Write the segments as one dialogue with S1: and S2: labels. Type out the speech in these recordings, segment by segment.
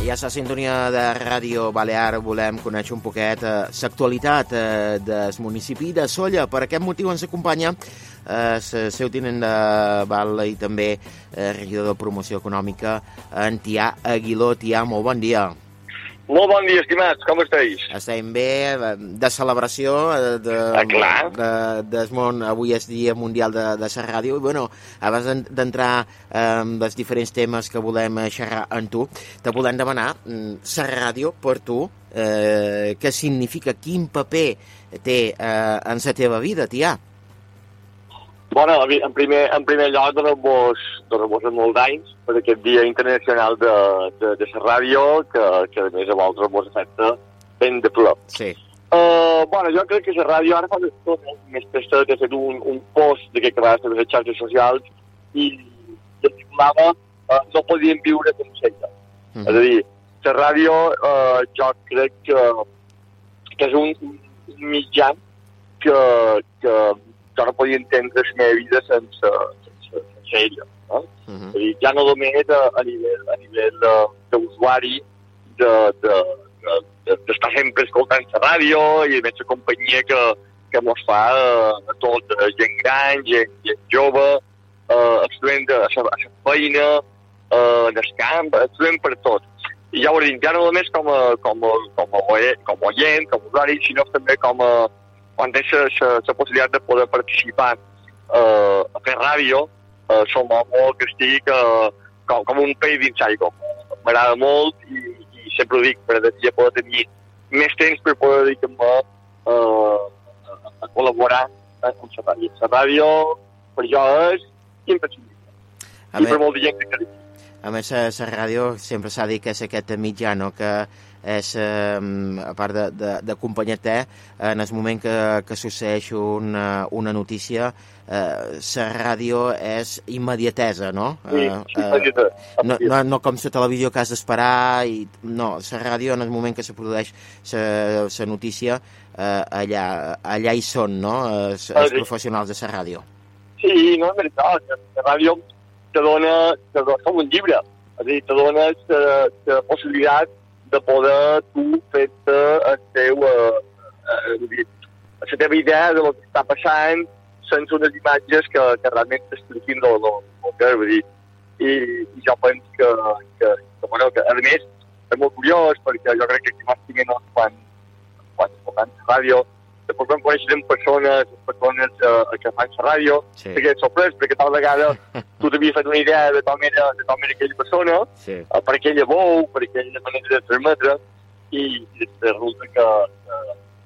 S1: Ja a la sintonia de Ràdio Balear volem conèixer un poquet eh, l'actualitat eh, del municipi de Solla. Per aquest motiu ens acompanya eh, seu tinent de Val i també eh, regidor de promoció econòmica, en Tià Aguiló. Tià, molt bon dia.
S2: Molt bon dia, estimats, com esteu?
S1: Estem bé, eh, de celebració eh, de,
S2: Ah, clar.
S1: de, del món, avui és Dia Mundial de, de la Ràdio, i bueno, abans d'en- d'entrar eh, amb els diferents temes que volem eh, xerrar amb tu, te volem demanar, mm, la ràdio, per tu, eh, què significa, quin paper té eh, en la teva vida, tia?
S2: Bueno, en primer, en primer lloc, donar-vos donar molts anys per aquest Dia Internacional de, de, de la ràdio, que, que a més a vosaltres vos afecta ben de prop.
S1: Sí.
S2: Uh, bueno, jo crec que la ràdio ara fa tot més presta que ha fet un, un post d'aquest que va a les xarxes socials i, el titulava uh, No podíem viure sense ella.
S1: Mhm.
S2: És a dir, la ràdio uh, jo crec que, que és un, un mitjà que, que jo no podia entendre la meva vida sense, sense, sense ella. No?
S1: Mhm.
S2: És a dir, ja no només a, a nivell, a nivell eh, d'usuari, de, de, de, de, d'estar sempre escoltant la ràdio i a més la companyia que, que mos fa eh, a tot, eh, gent gran, gent, gent jove, eh, ens trobem de, a, la, a la feina, eh, en el camp, trobem per tot. I ja ho dic, ja no només com a, com a, com a, com a oient, com a usuari, sinó també com a, quan tens la, possibilitat de poder participar eh, a fer ràdio, eh, som molt que estic eh, com, com un peix dins aigua. M'agrada molt i, i sempre ho dic, m'agradaria poder tenir més temps per poder dedicar-me eh, a, col·laborar eh, amb la ràdio. La ràdio per jo és imprescindible. I per molta gent que crec.
S1: A més, la ràdio sempre s'ha dit que és aquest mitjà, no?, que és, eh, a part de- de- d'acompanyar-te, en el moment que, que succeeix una, una notícia, eh, la ràdio és immediatesa, no?
S2: Sí,
S1: Eh, eh, no, no, no com la televisió que has d'esperar, i no, la ràdio en el moment que se produeix la notícia, eh, allà, allà hi són, no?, els,
S2: Ah,
S1: els
S2: sí.
S1: professionals de la ràdio.
S2: Sí, no, és veritat. La ràdio te dona, te dona com un llibre. És a dir, te dona la, la possibilitat de poder tu fer-te el teu, eh, eh, la teva idea de lo que està passant sense unes imatges que, que realment t'expliquin el, el, que és, dir. I, i jo penso que, que, que, bueno, que, a més, és molt curiós perquè jo crec que aquí que menys quan, quan escoltant la ràdio, després vam conèixer en persones, persones eh, que fan la ràdio,
S1: Sí,
S2: que és sorprès, perquè tal vegada tu t'havies fet una idea de com era, de com era aquella persona,
S1: sí.
S2: eh, per aquella veu, per aquella manera de transmetre, i, i resulta que,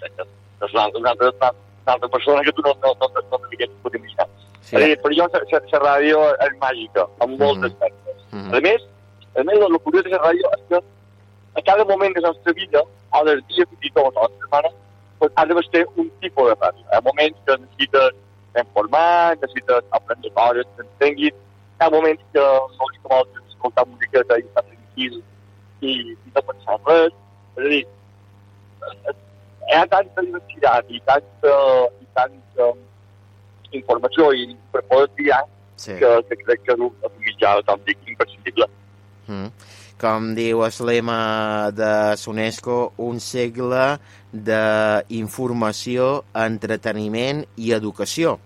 S2: que, que, que és una, altra, una altra persona que tu no, no, no, no, no t'hagués pogut imaginar.
S1: sí.
S2: Sí. Per jo, la ràdio és màgica, en molts
S1: Mhm.
S2: aspectes.
S1: Mhm.
S2: A més, a més, el curiós de la ràdio és que a cada moment de la nostra vida, o del dia fins i tot, o de la setmana, pues, ha de ser un tipus de ràdio. Hi ha moments que necessites informar, necessites aprendre coses que t'entenguin, hi ha moments que no que vols escoltar musiqueta i estar tranquil i, i no pensar en res. És a dir, eh, hi ha tanta diversitat i tanta, i tanta informació i per poder triar
S1: sí.
S2: que, que crec que és un mitjà, com dic, imprescindible.
S1: Mm. Com diu el lema de l'UNESCO, un segle d'informació, entreteniment i educació.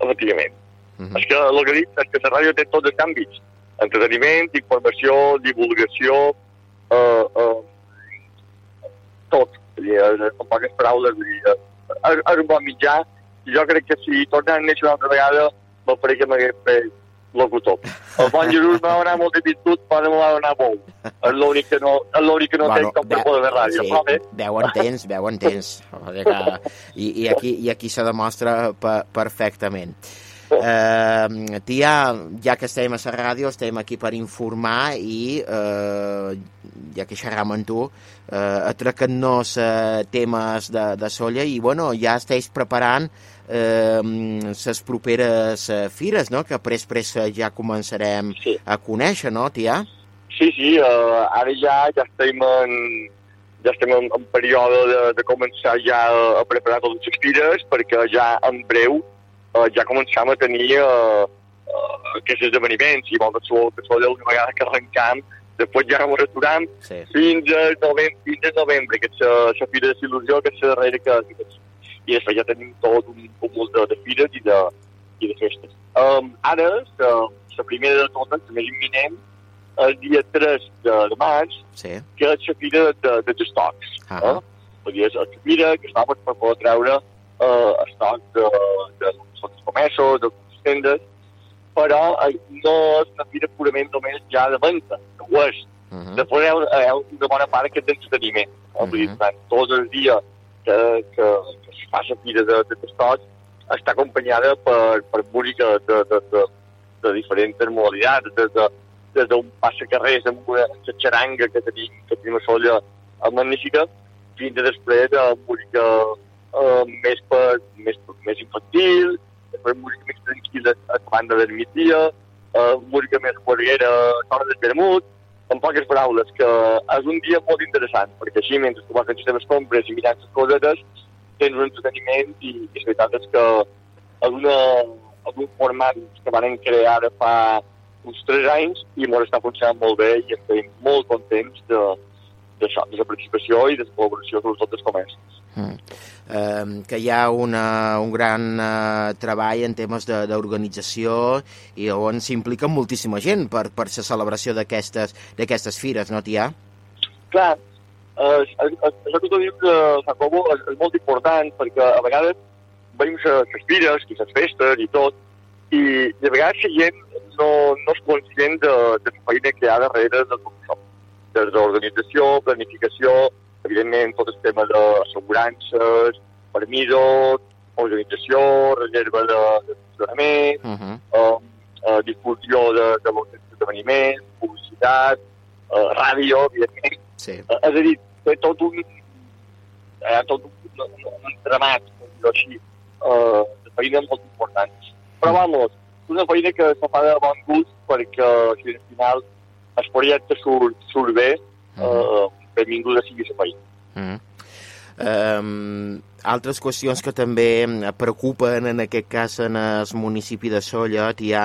S2: efectivament.
S1: Mm
S2: És que el que dic és que la ràdio té tots els àmbits. Entreteniment, informació, divulgació, eh, eh, tot. Dir, eh, amb poques paraules, dir, eh, és, és un bon mitjà jo crec que si tornés a néixer una altra vegada m'apareix que m'hagués fet locutor. El bon Jesús m'ha donat molta virtut, però m'ha donat bou. És l'únic que no, és l'únic que no bueno, tenc com per poder fer ràdio.
S1: sí,
S2: Però bé,
S1: veu entens, veu entens. O sigui que, i, i, aquí, I aquí se demostra pe perfectament. Eh, tia, ja que estem a la ràdio, estem aquí per informar i, eh, ja que xerram amb tu, eh, atracant-nos eh, temes de, de solla i, bueno, ja estàs preparant eh, les properes eh, fires, no?, que pres, pres ja començarem
S2: sí.
S1: a conèixer, no, tia?
S2: Sí, sí, uh, ara ja, ja estem en, ja estem en, en període de, de començar ja a preparar totes les fires perquè ja en breu uh, ja començam a tenir uh, uh, aquests esdeveniments i vol que sou, que sou una vegada que arrencam després ja no returem
S1: Sí.
S2: fins a novembre, fins a novembre que és la, la fira de il·lusió, que és la darrera que, que i després ja tenim tot un cúmul de, de fires i de, i de festes. Um, ara, la, la primera de totes, la més imminent, el dia 3 de, de maig,
S1: Sí.
S2: que és la fira de, de estocs.
S1: Ah.
S2: Eh? Vull dir, és la fira que està per, poder treure eh, estocs de, de, dels comerços, de les tendes, però eh, no és una fira purament només ja de venda, que ho és.
S1: Uh -huh.
S2: Després hi ha, hi ha una bona part que és d'entreteniment. No? Vull dir,
S1: Mhm.
S2: durant tots els dies que, que, que es fa la fira de, de testots està acompanyada per, per música de, de, de, de diferents modalitats, des de, des d'un passacarrers amb una xaranga que tenim, que tenim a Solla magnífica, fins a després de música eh, més, per, més, més infantil, després música més tranquil·la a la banda del migdia, eh, música més guarguera a l'hora del vermut, en poques paraules, que és un dia molt interessant, perquè així, mentre tu vas fent les teves compres i mirant les cosetes, tens un entreteniment i, i la veritat és que és, una, és un format que van crear ara fa uns 3 anys i ens està funcionant molt bé i estem molt contents de, d'això, de la participació i de la col·laboració sobretot dels comerços.
S1: Mm. Eh, que hi ha una, un gran eh, treball en temes de- d'organització i on s'implica moltíssima gent per, per la celebració d'aquestes fires, no, tia?
S2: Clar, eh, això que tu dius, eh, Jacobo, és, és molt important perquè a vegades veiem les fires i les festes i tot, i, a vegades la gent no, no és conscient de, de la feina que hi ha darrere de tot això. Des d'organització, planificació, evidentment tot el tema d'assegurances, permisos, organització, reserva de, de funcionament,
S1: Uh -huh.
S2: eh, eh, difusió de, de esdeveniments, publicitat, eh, ràdio, evidentment.
S1: Sí.
S2: Eh, és a dir, té tot un, ha tot un, un, un així, eh, de feina molt important. Però, vamos, és una feina que se fa de bon gust perquè, si al final el projecte surt, surt bé, eh, benvinguda sigui la feina.
S1: Mm. Um, altres qüestions que també preocupen en aquest cas en el municipi de Solla, Tià,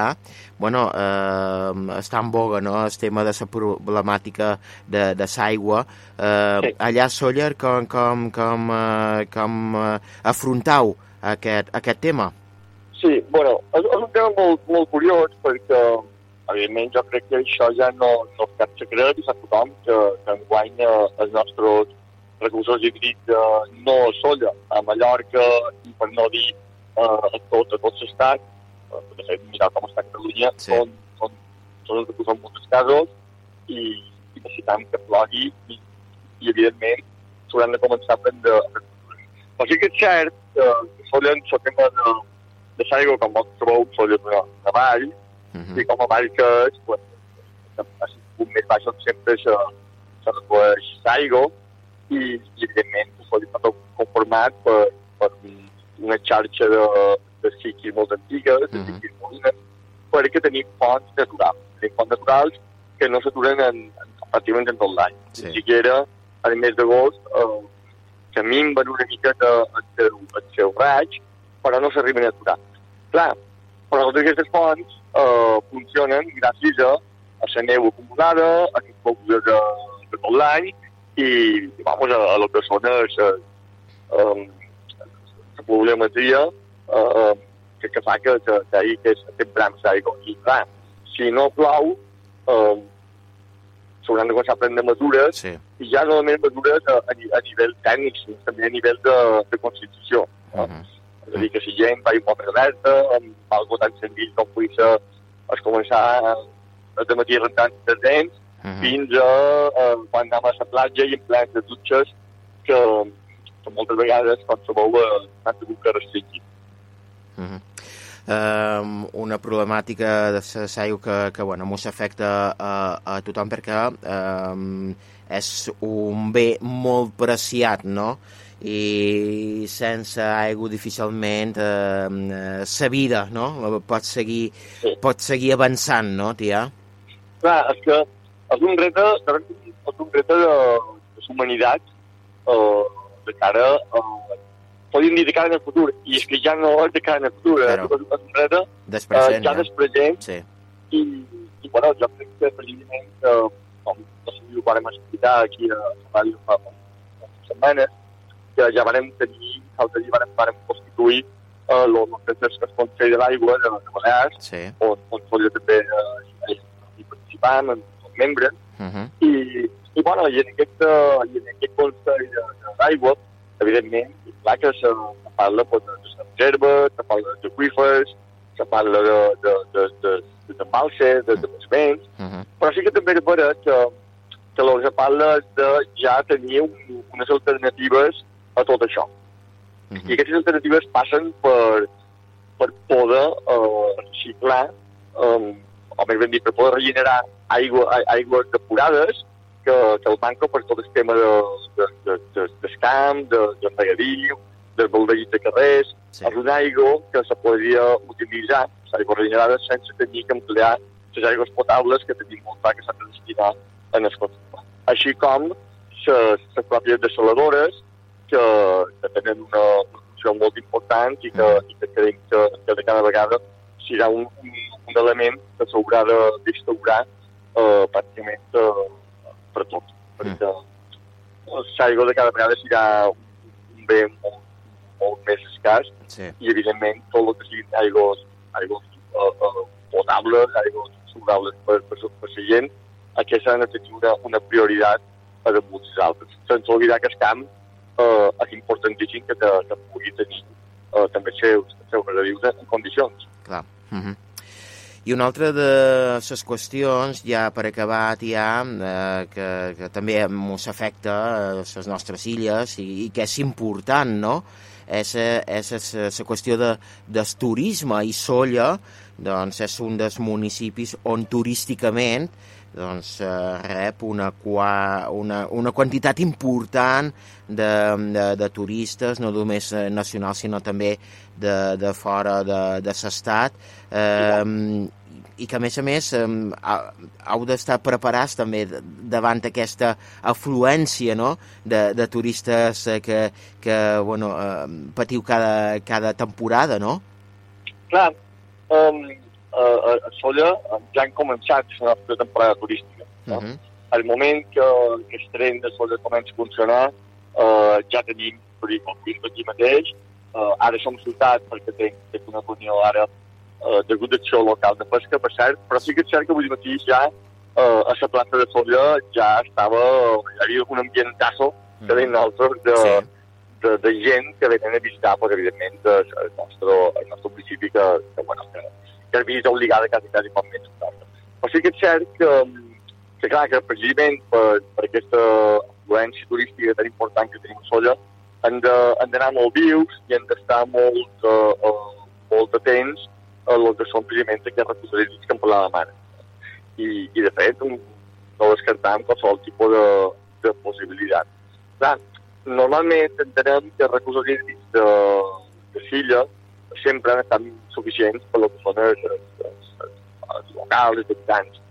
S1: bueno, uh, està en boga no? el tema de la problemàtica de, de l'aigua. Uh,
S2: Sí.
S1: Allà a Solla, com, com, com, uh, com uh, afrontau aquest, aquest tema?
S2: Sí, bueno, és, és un tema molt, molt curiós perquè, evidentment, jo crec que això ja no, no és cap secret i sap tothom que, que enguany eh, els nostres recursos hídrics eh, no solla a Mallorca i per no dir eh, a tot, a tot l'estat, eh, de fet, mirar com està Catalunya,
S1: Sí.
S2: són, són, són els recursos molts casos i, i necessitem que plogui i, i evidentment, s'hauran de començar a prendre però sí que és cert que Solla en el tema de, de l'aigua, com vos trobeu, Solla és una, una vall,
S1: Uh
S2: i
S1: -huh.
S2: com a vall que és, pues, a un més baix on sempre se, se recueix l'aigua i, i evidentment està tot conformat per, per una xarxa de, de siquis molt antigues, de
S1: Mhm.
S2: siquis molines, perquè tenim fonts naturals. Tenim fonts naturals que no s'aturen en, en, pràcticament en tot l'any.
S1: Sí.
S2: Ni siquiera al mes d'agost eh, que minven una miqueta el seu, el seu raig, però no s'arriben a aturar. Clar, però totes aquestes fonts eh, funcionen gràcies a, a la neu acumulada, a les pluges de, de tot l'any i, vamos, a, a que són els, eh, eh, la problematria eh, que, que fa que, que, que, hi, que és temprans d'aigua. I clar, si no plou, eh, s'hauran de començar a prendre mesures
S1: Sí.
S2: i ja no només mesures a, a, a nivell tècnic, sinó també a nivell de, de constitució.
S1: Uh -huh.
S2: És a dir, que si gent va un poc alerta, amb algo tan senzill com pugui ser es començar a, dematí rentant els dents,
S1: Uh -huh.
S2: fins a, a quan anem a la platja i en plens de dutxes que, que moltes vegades, com sabeu, eh, han hagut que restringir.
S1: Uh -huh. um, una problemàtica de l'aigua que, que bueno, mos afecta a, a tothom perquè um, és un bé molt preciat, no? I sense aigua difícilment eh, la vida no? pot, seguir,
S2: Sí.
S1: pot seguir avançant, no, tia?
S2: Clar, és que és un repte, és un repte de, de humanitat eh, de cara a... Podríem dir de cara al futur, i és que ja no és de cara al futur, eh?
S1: Claro.
S2: és, és un repte eh, ja del present
S1: Sí.
S2: i, i bueno, jo crec que precisament eh, com, vam explicar aquí a la ràdio fa unes setmanes, que ja vam tenir, l'altre dia vam, vam constituir eh, el nostre Consell de l'Aigua de, de Balears,
S1: Sí.
S2: on, on Solla també eh, hi participant, en els membres,
S1: Uh -huh.
S2: i, i, bueno, i en aquest, uh, i en aquest Consell de, de l'aigua, evidentment, i clar que se, se parla pues, de les reserves, se parla d'aquífers, se parla de, de, de, de, de, de embalses, de, de vents,
S1: Uh -huh.
S2: però sí que també és veritat que, que el que parla és de ja tenir un, unes alternatives a tot això.
S1: Uh
S2: I
S1: -huh.
S2: aquestes alternatives passen per, per poder eh, reciclar, eh, o més ben dit, per poder regenerar aigua, aigües depurades que, que el banco per tot el tema de, de, de, de, del camp, de, de regadío, dels baldegits de carrers,
S1: Sí.
S2: és una aigua que se podria utilitzar, les aigües regenerades, sense tenir que emplear les aigües potables que tenim molt clar que s'han de destinar en el consum. Així com les pròpies desaladores, que, que tenen una, una funció molt important i que, i que creiem que, que de cada vegada serà un, un, un element que s'haurà de- d'instaurar eh, pràcticament eh, per tot. Perquè l'aigua de cada vegada serà un, bé molt, molt més escàs
S1: Sí.
S2: i evidentment tot el que siguin aigües, aigües uh, uh, potables, aigües subrables per, per, per la gent, aquesta ha de tenir una, una prioritat a damunt les altres. Sense oblidar que el camp uh, és importantíssim que, que, que pugui tenir uh, també seus, seus regadius en condicions.
S1: Clar. Uh -huh. I una altra de les qüestions, ja per acabar, ja, eh, que, que també ens afecta a les nostres illes i, i que és important, no?, és, eh, és la qüestió de, del turisme i Solla doncs és un dels municipis on turísticament doncs, eh, rep una, qua, una, una quantitat important de, de, de turistes, no només eh, nacionals, sinó també de, de fora de, de l'estat, eh, i que, a més a més, eh, heu d'estar preparats també davant aquesta afluència no? de, de turistes eh, que, que bueno, eh, patiu cada, cada temporada, no?
S2: Clar, um, a, a, a Solla eh, ja han començat la nostra temporada turística. No?
S1: Uh -huh.
S2: al moment que, que el tren de Solla comença a funcionar, eh, ja tenim turisme aquí mateix. Eh, ara som ciutat perquè tenc, tenc una reunió ara eh, degut d'acció local de pesca, per cert, però sí que és cert que avui matí ja eh, a la plaça de Solla ja estava, hi havia un ambientazo que deien nosaltres de,
S1: Sí.
S2: de, de gent que venen a visitar, pues, evidentment, el, el, nostre, el nostre municipi que, que, bueno, que, que és visita obligada quasi, quasi pot més. Però sí que és cert que, que clar, que precisament per, per aquesta afluència turística tan important que tenim a Solla, hem de- hem d'anar molt vius i hem d'estar molt, uh, uh, molt atents a el que són precisament aquests recursos que em parlava mare. I, i de fet, un, no descartam qualsevol tipus de, de possibilitat. Clar, normalment entenem que recursos hídrics de, de Silla sempre han estat suficients per lo que són els, els, els, els locals, els habitants.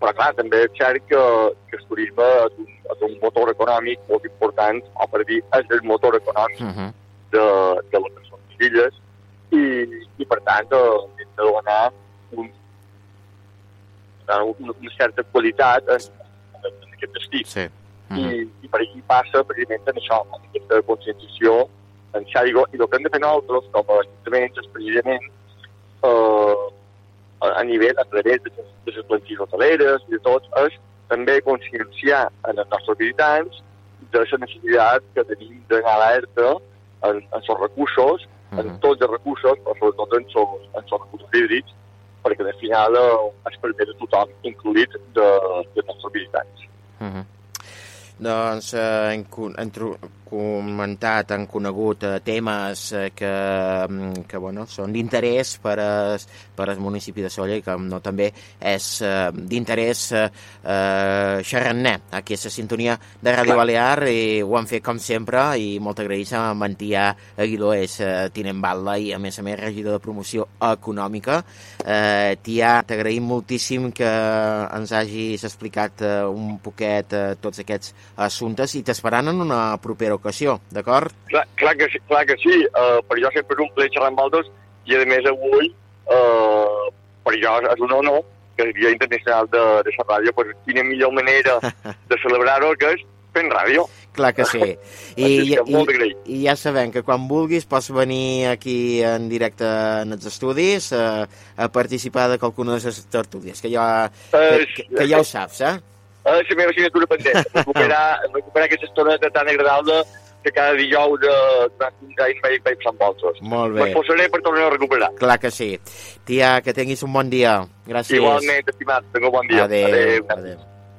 S2: Però clar, també és cert que, que el turisme és un, és un motor econòmic molt important, o per dir, és el motor econòmic
S1: Uh -huh.
S2: de, de les que són les illes, i, i per tant eh, hem de donar un, una, una certa qualitat en, en, aquest destí.
S1: Sí. Uh
S2: I,
S1: -huh.
S2: i per aquí passa precisament en això, en aquesta conscienciació en Xàrigo, i el que hem de fer nosaltres com a ajuntaments és precisament eh, a nivell, a través de les, de les plantilles hoteleres i de tot, és també conscienciar en els nostres visitants de la necessitat que tenim d'anar alerta en, en els recursos,
S1: Uh
S2: en
S1: -huh.
S2: tots els recursos, però sobretot en els, en els recursos hídrics, perquè al final eh, es permet a tothom, incluït de, de nostres visitants.
S1: Uh -huh. Doncs eh, hem, hem comentat, han conegut eh, temes eh, que, mm, que bueno, són d'interès per, per al municipi de Solla i que no, també és eh, d'interès eh, eh, xerrar-ne aquí a la sintonia de Ràdio Balear i ho han fet com sempre i molt agraïts a Mantià Aguiló és eh, tinent batlle i a més a més regidor de promoció econòmica. Eh, Tia, t'agraïm moltíssim que ens hagis explicat eh, un poquet eh, tots aquests assumptes i t'esperan en una propera ocasió, d'acord?
S2: Clar, clar, que, sí- clar que sí, uh, per jo sempre és un plaer xerrar amb altres i a més avui uh, per jo és un honor que el Dia Internacional de, de la Ràdio, pues, quina millor manera de celebrar-ho que és fent ràdio.
S1: Clar que sí. I,
S2: que
S1: i. I ja sabem que quan vulguis pots venir aquí en directe en els estudis a, a participar de qualcuna de les tertúlies, que ja, que,
S2: Eh,
S1: que, que ja ho saps, eh?
S2: Eh, la meva assignatura pendent, recuperar, recuperar aquesta estoneta tan agradable que cada dijous eh, durant uns anys vaig, vaig amb vosaltres.
S1: Molt bé.
S2: M'esforçaré per tornar a recuperar.
S1: Clar que sí. Tia, que tinguis un bon dia. Gràcies.
S2: Igualment, estimat, un bon dia.
S1: Adéu.
S2: Adéu.
S1: Adéu.